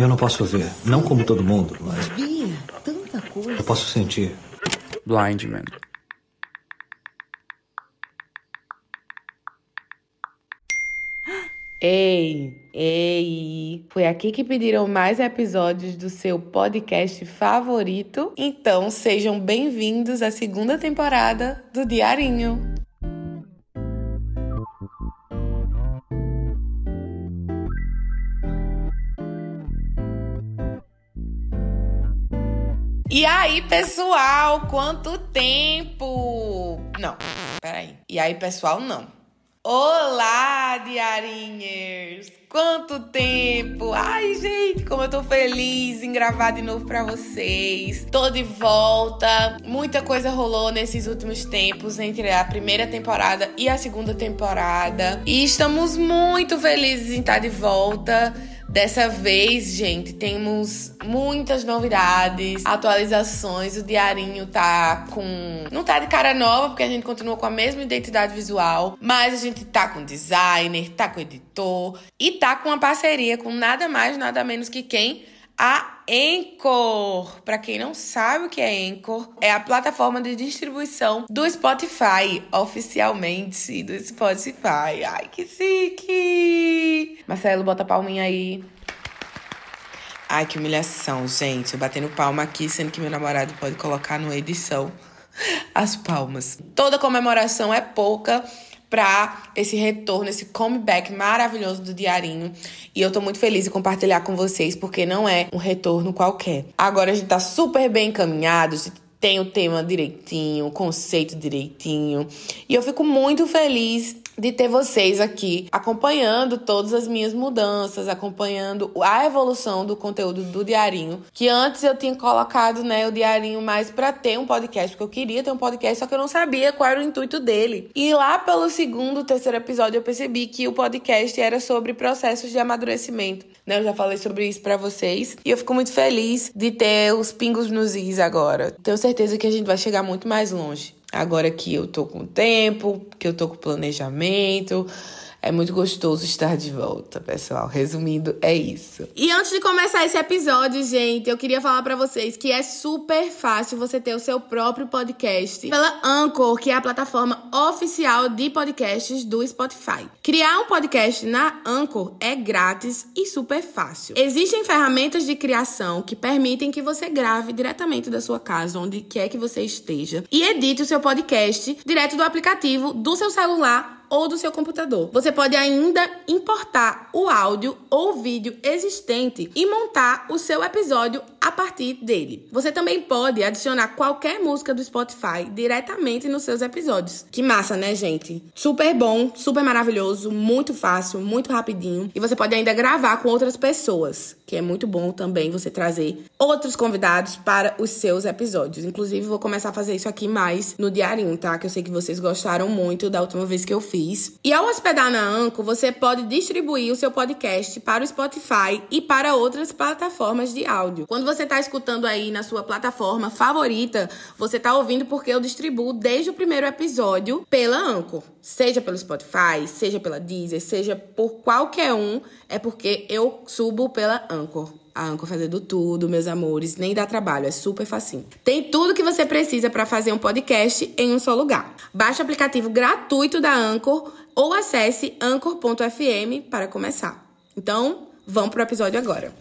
Eu não posso ver, não como todo mundo, mas Bia, tanta coisa. eu posso sentir. Blind Man. Ei, ei, foi aqui que pediram mais episódios do seu podcast favorito? Então sejam bem-vindos à segunda temporada do Diarinho. E aí, pessoal, quanto tempo? Não, peraí. E aí, pessoal, não. Olá, diarinhers! Quanto tempo! Ai, gente, como eu tô feliz em gravar de novo pra vocês. Tô de volta. Muita coisa rolou nesses últimos tempos entre a primeira temporada e a segunda temporada. E estamos muito felizes em estar de volta. Dessa vez, gente, temos muitas novidades, atualizações. O diarinho tá com. Não tá de cara nova, porque a gente continua com a mesma identidade visual. Mas a gente tá com designer, tá com editor e tá com uma parceria com nada mais, nada menos que quem? A Anchor. Para quem não sabe o que é Anchor, é a plataforma de distribuição do Spotify, oficialmente do Spotify. Ai, que chique! Marcelo, bota a palminha aí. Ai, que humilhação, gente. Batendo palma aqui, sendo que meu namorado pode colocar na edição as palmas. Toda comemoração é pouca para esse retorno, esse comeback maravilhoso do Diarinho. E eu tô muito feliz em compartilhar com vocês, porque não é um retorno qualquer. Agora a gente tá super bem encaminhado, a gente tem o tema direitinho, o conceito direitinho. E eu fico muito feliz de ter vocês aqui acompanhando todas as minhas mudanças, acompanhando a evolução do conteúdo do diarinho, que antes eu tinha colocado, né, o diarinho mais para ter um podcast, porque eu queria ter um podcast, só que eu não sabia qual era o intuito dele. E lá pelo segundo, terceiro episódio eu percebi que o podcast era sobre processos de amadurecimento, né? Eu já falei sobre isso para vocês e eu fico muito feliz de ter os pingos nos is agora. Tenho certeza que a gente vai chegar muito mais longe. Agora que eu tô com tempo, que eu tô com planejamento, é muito gostoso estar de volta, pessoal. Resumindo, é isso. E antes de começar esse episódio, gente, eu queria falar para vocês que é super fácil você ter o seu próprio podcast pela Anchor, que é a plataforma oficial de podcasts do Spotify. Criar um podcast na Anchor é grátis e super fácil. Existem ferramentas de criação que permitem que você grave diretamente da sua casa, onde quer que você esteja, e edite o seu podcast direto do aplicativo do seu celular ou do seu computador. Você pode ainda importar o áudio ou vídeo existente e montar o seu episódio a partir dele. Você também pode adicionar qualquer música do Spotify diretamente nos seus episódios. Que massa, né, gente? Super bom, super maravilhoso, muito fácil, muito rapidinho. E você pode ainda gravar com outras pessoas, que é muito bom também você trazer outros convidados para os seus episódios. Inclusive, vou começar a fazer isso aqui mais no diarinho, tá? Que eu sei que vocês gostaram muito da última vez que eu fiz. E ao hospedar na Anco, você pode distribuir o seu podcast para o Spotify e para outras plataformas de áudio. Quando você está escutando aí na sua plataforma favorita, você está ouvindo porque eu distribuo desde o primeiro episódio pela Anco. Seja pelo Spotify, seja pela Deezer, seja por qualquer um, é porque eu subo pela Anchor. A Anchor fazendo tudo, meus amores, nem dá trabalho, é super facinho. Tem tudo que você precisa para fazer um podcast em um só lugar. Baixe o aplicativo gratuito da Anchor ou acesse anchor.fm para começar. Então, vamos pro episódio agora.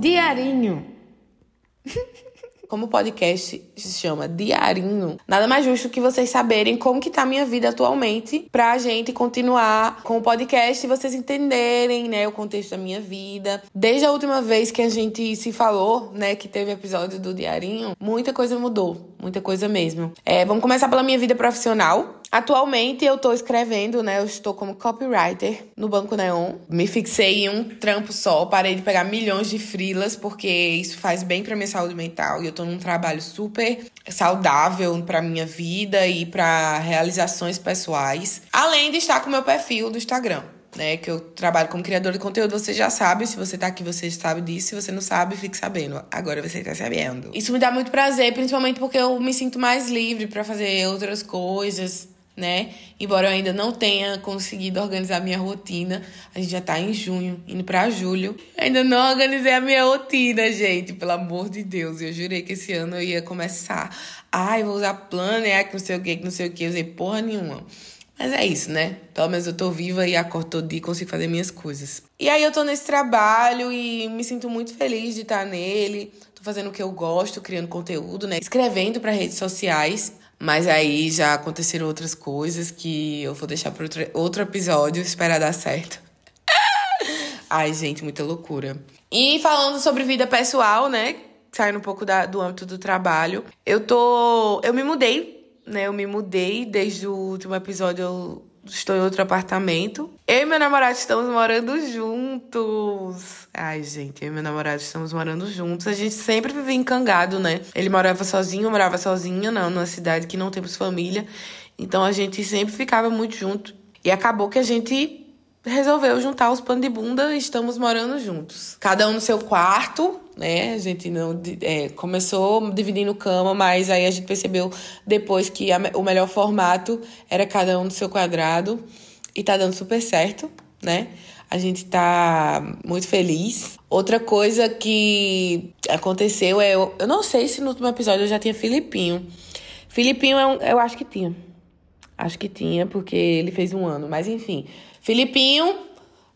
Diarinho. Como o podcast se chama Diarinho, nada mais justo que vocês saberem como que tá a minha vida atualmente pra gente continuar com o podcast e vocês entenderem, né, o contexto da minha vida. Desde a última vez que a gente se falou, né, que teve episódio do Diarinho, muita coisa mudou, muita coisa mesmo. É, vamos começar pela minha vida profissional. Atualmente eu tô escrevendo, né? Eu estou como copywriter no Banco Neon. Me fixei em um trampo só, parei de pegar milhões de frilas porque isso faz bem para minha saúde mental e eu tô num trabalho super saudável para minha vida e para realizações pessoais, além de estar com meu perfil do Instagram. né? Que eu trabalho como criador de conteúdo, você já sabe. Se você tá aqui, você sabe disso. Se você não sabe, fique sabendo. Agora você tá sabendo. Isso me dá muito prazer, principalmente porque eu me sinto mais livre para fazer outras coisas, né? Embora eu ainda não tenha conseguido organizar minha rotina, a gente já tá em junho, indo para julho. Ainda não organizei a minha rotina, gente, pelo amor de Deus. Eu jurei que esse ano eu ia começar. Ai, vou usar planner, que não sei o que, que não sei o que, usei porra nenhuma. Mas é isso, né? Pelo menos eu tô viva e acordo todo dia e consigo fazer minhas coisas. E aí eu tô nesse trabalho e me sinto muito feliz de estar nele. Tô fazendo o que eu gosto, criando conteúdo, né? Escrevendo para redes sociais. Mas aí já aconteceram outras coisas que eu vou deixar para outro, outro episódio, esperar dar certo. Ai, gente, muita loucura. E falando sobre vida pessoal, né? Saindo um pouco da, do âmbito do trabalho. Eu tô. Eu me mudei né? Eu me mudei desde o último episódio, eu estou em outro apartamento. Eu e meu namorado estamos morando juntos. Ai, gente, eu e meu namorado estamos morando juntos. A gente sempre vivia encangado, né? Ele morava sozinho, eu morava sozinha, não, numa cidade que não temos família. Então a gente sempre ficava muito junto. E acabou que a gente resolveu juntar os panos de bunda e estamos morando juntos. Cada um no seu quarto, né? A gente não é, começou dividindo cama, mas aí a gente percebeu depois que a, o melhor formato era cada um no seu quadrado e tá dando super certo, né? A gente tá muito feliz. Outra coisa que aconteceu é. Eu, eu não sei se no último episódio eu já tinha Filipinho. Filipinho é um, eu acho que tinha. Acho que tinha, porque ele fez um ano. Mas enfim. Filipinho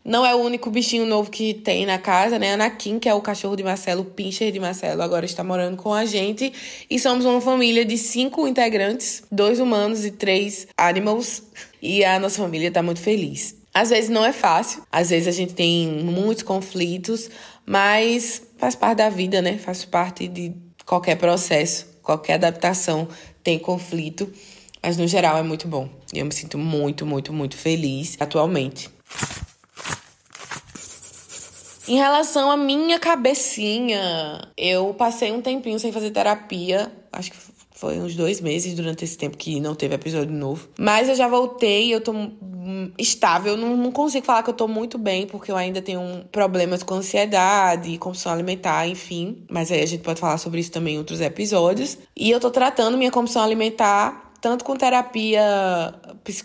não é o único bichinho novo que tem na casa, né? Anakin, que é o cachorro de Marcelo, o pincher de Marcelo, agora está morando com a gente. E somos uma família de cinco integrantes, dois humanos e três animals. E a nossa família está muito feliz. Às vezes não é fácil, às vezes a gente tem muitos conflitos, mas faz parte da vida, né? Faz parte de qualquer processo, qualquer adaptação tem conflito. Mas no geral é muito bom. E eu me sinto muito, muito, muito feliz atualmente. Em relação à minha cabecinha, eu passei um tempinho sem fazer terapia. Acho que foi uns dois meses durante esse tempo que não teve episódio novo. Mas eu já voltei, eu tô estável. Não, não consigo falar que eu tô muito bem, porque eu ainda tenho problemas com ansiedade, compulsão alimentar, enfim. Mas aí a gente pode falar sobre isso também em outros episódios. E eu tô tratando minha compulsão alimentar tanto com terapia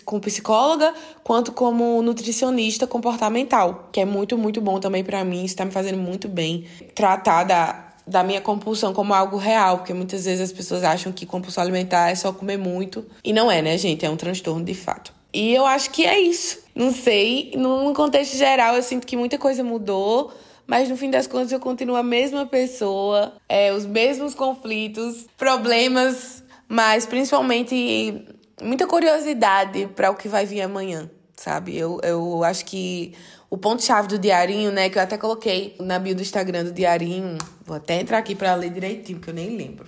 com psicóloga, quanto como nutricionista comportamental, que é muito, muito bom também para mim, está me fazendo muito bem. Tratar da, da minha compulsão como algo real, porque muitas vezes as pessoas acham que compulsão alimentar é só comer muito, e não é, né, gente? É um transtorno de fato. E eu acho que é isso. Não sei, num contexto geral, eu sinto que muita coisa mudou mas no fim das contas eu continuo a mesma pessoa, é, os mesmos conflitos, problemas mas principalmente muita curiosidade para o que vai vir amanhã, sabe? Eu, eu acho que o ponto-chave do diarinho, né, que eu até coloquei na bio do Instagram do diarinho, vou até entrar aqui para ler direitinho, porque eu nem lembro.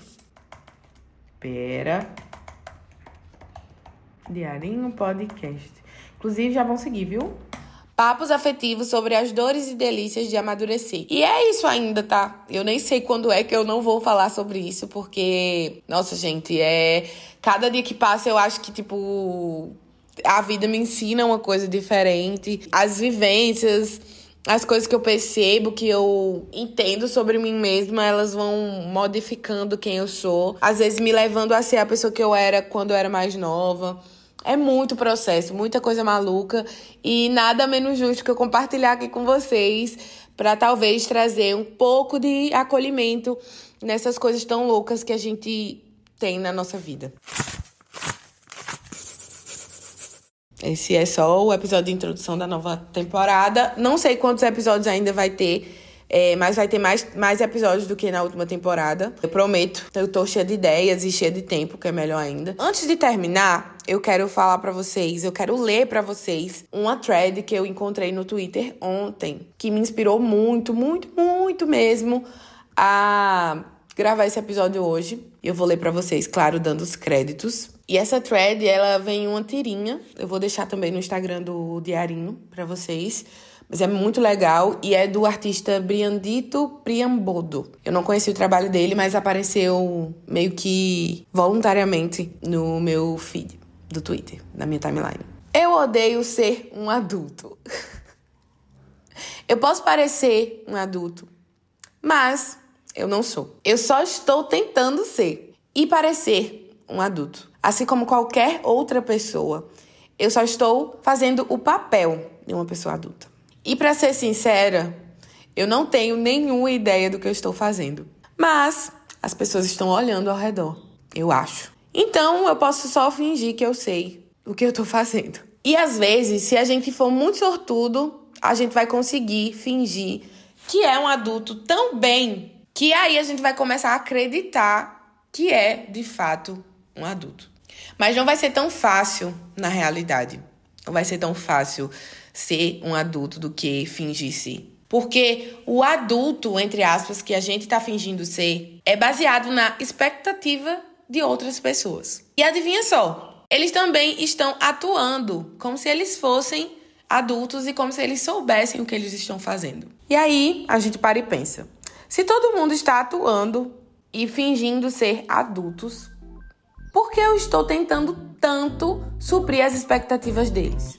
Pera. Diarinho Podcast. Inclusive, já vão seguir, viu? Papos afetivos sobre as dores e delícias de amadurecer. E é isso ainda, tá? Eu nem sei quando é que eu não vou falar sobre isso, porque, nossa, gente, é. Cada dia que passa eu acho que, tipo, a vida me ensina uma coisa diferente. As vivências, as coisas que eu percebo, que eu entendo sobre mim mesma, elas vão modificando quem eu sou. Às vezes me levando a ser a pessoa que eu era quando eu era mais nova. É muito processo, muita coisa maluca e nada menos justo que eu compartilhar aqui com vocês para talvez trazer um pouco de acolhimento nessas coisas tão loucas que a gente tem na nossa vida. Esse é só o episódio de introdução da nova temporada. Não sei quantos episódios ainda vai ter é, mas vai ter mais, mais episódios do que na última temporada. Eu prometo. Eu tô cheia de ideias e cheia de tempo, que é melhor ainda. Antes de terminar, eu quero falar para vocês, eu quero ler para vocês uma thread que eu encontrei no Twitter ontem, que me inspirou muito, muito, muito mesmo a gravar esse episódio hoje. Eu vou ler para vocês, claro, dando os créditos. E essa thread, ela vem uma tirinha. Eu vou deixar também no Instagram do Diarinho para vocês mas é muito legal e é do artista Briandito Priambodo. Eu não conheci o trabalho dele, mas apareceu meio que voluntariamente no meu feed do Twitter, na minha timeline. Eu odeio ser um adulto. Eu posso parecer um adulto, mas eu não sou. Eu só estou tentando ser e parecer um adulto. Assim como qualquer outra pessoa, eu só estou fazendo o papel de uma pessoa adulta. E para ser sincera, eu não tenho nenhuma ideia do que eu estou fazendo. Mas as pessoas estão olhando ao redor, eu acho. Então eu posso só fingir que eu sei o que eu estou fazendo. E às vezes, se a gente for muito sortudo, a gente vai conseguir fingir que é um adulto tão bem que aí a gente vai começar a acreditar que é de fato um adulto. Mas não vai ser tão fácil na realidade. Não vai ser tão fácil ser um adulto do que fingir ser. Porque o adulto, entre aspas, que a gente está fingindo ser, é baseado na expectativa de outras pessoas. E adivinha só, eles também estão atuando como se eles fossem adultos e como se eles soubessem o que eles estão fazendo. E aí a gente para e pensa: se todo mundo está atuando e fingindo ser adultos, por que eu estou tentando tanto suprir as expectativas deles?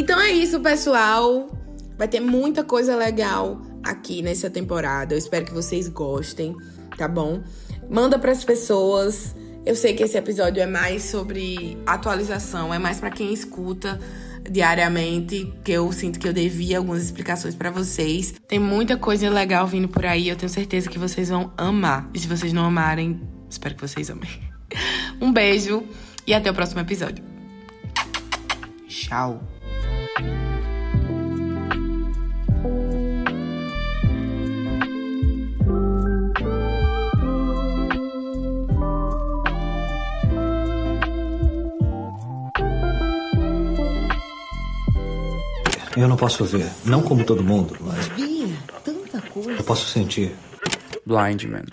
Então é isso, pessoal. Vai ter muita coisa legal aqui nessa temporada. Eu espero que vocês gostem, tá bom? Manda para as pessoas. Eu sei que esse episódio é mais sobre atualização, é mais para quem escuta diariamente, que eu sinto que eu devia algumas explicações para vocês. Tem muita coisa legal vindo por aí, eu tenho certeza que vocês vão amar. E se vocês não amarem, espero que vocês amem. Um beijo e até o próximo episódio. Tchau. Eu não posso ver, não como todo mundo, mas Bia, tanta coisa. eu posso sentir. Blind Man.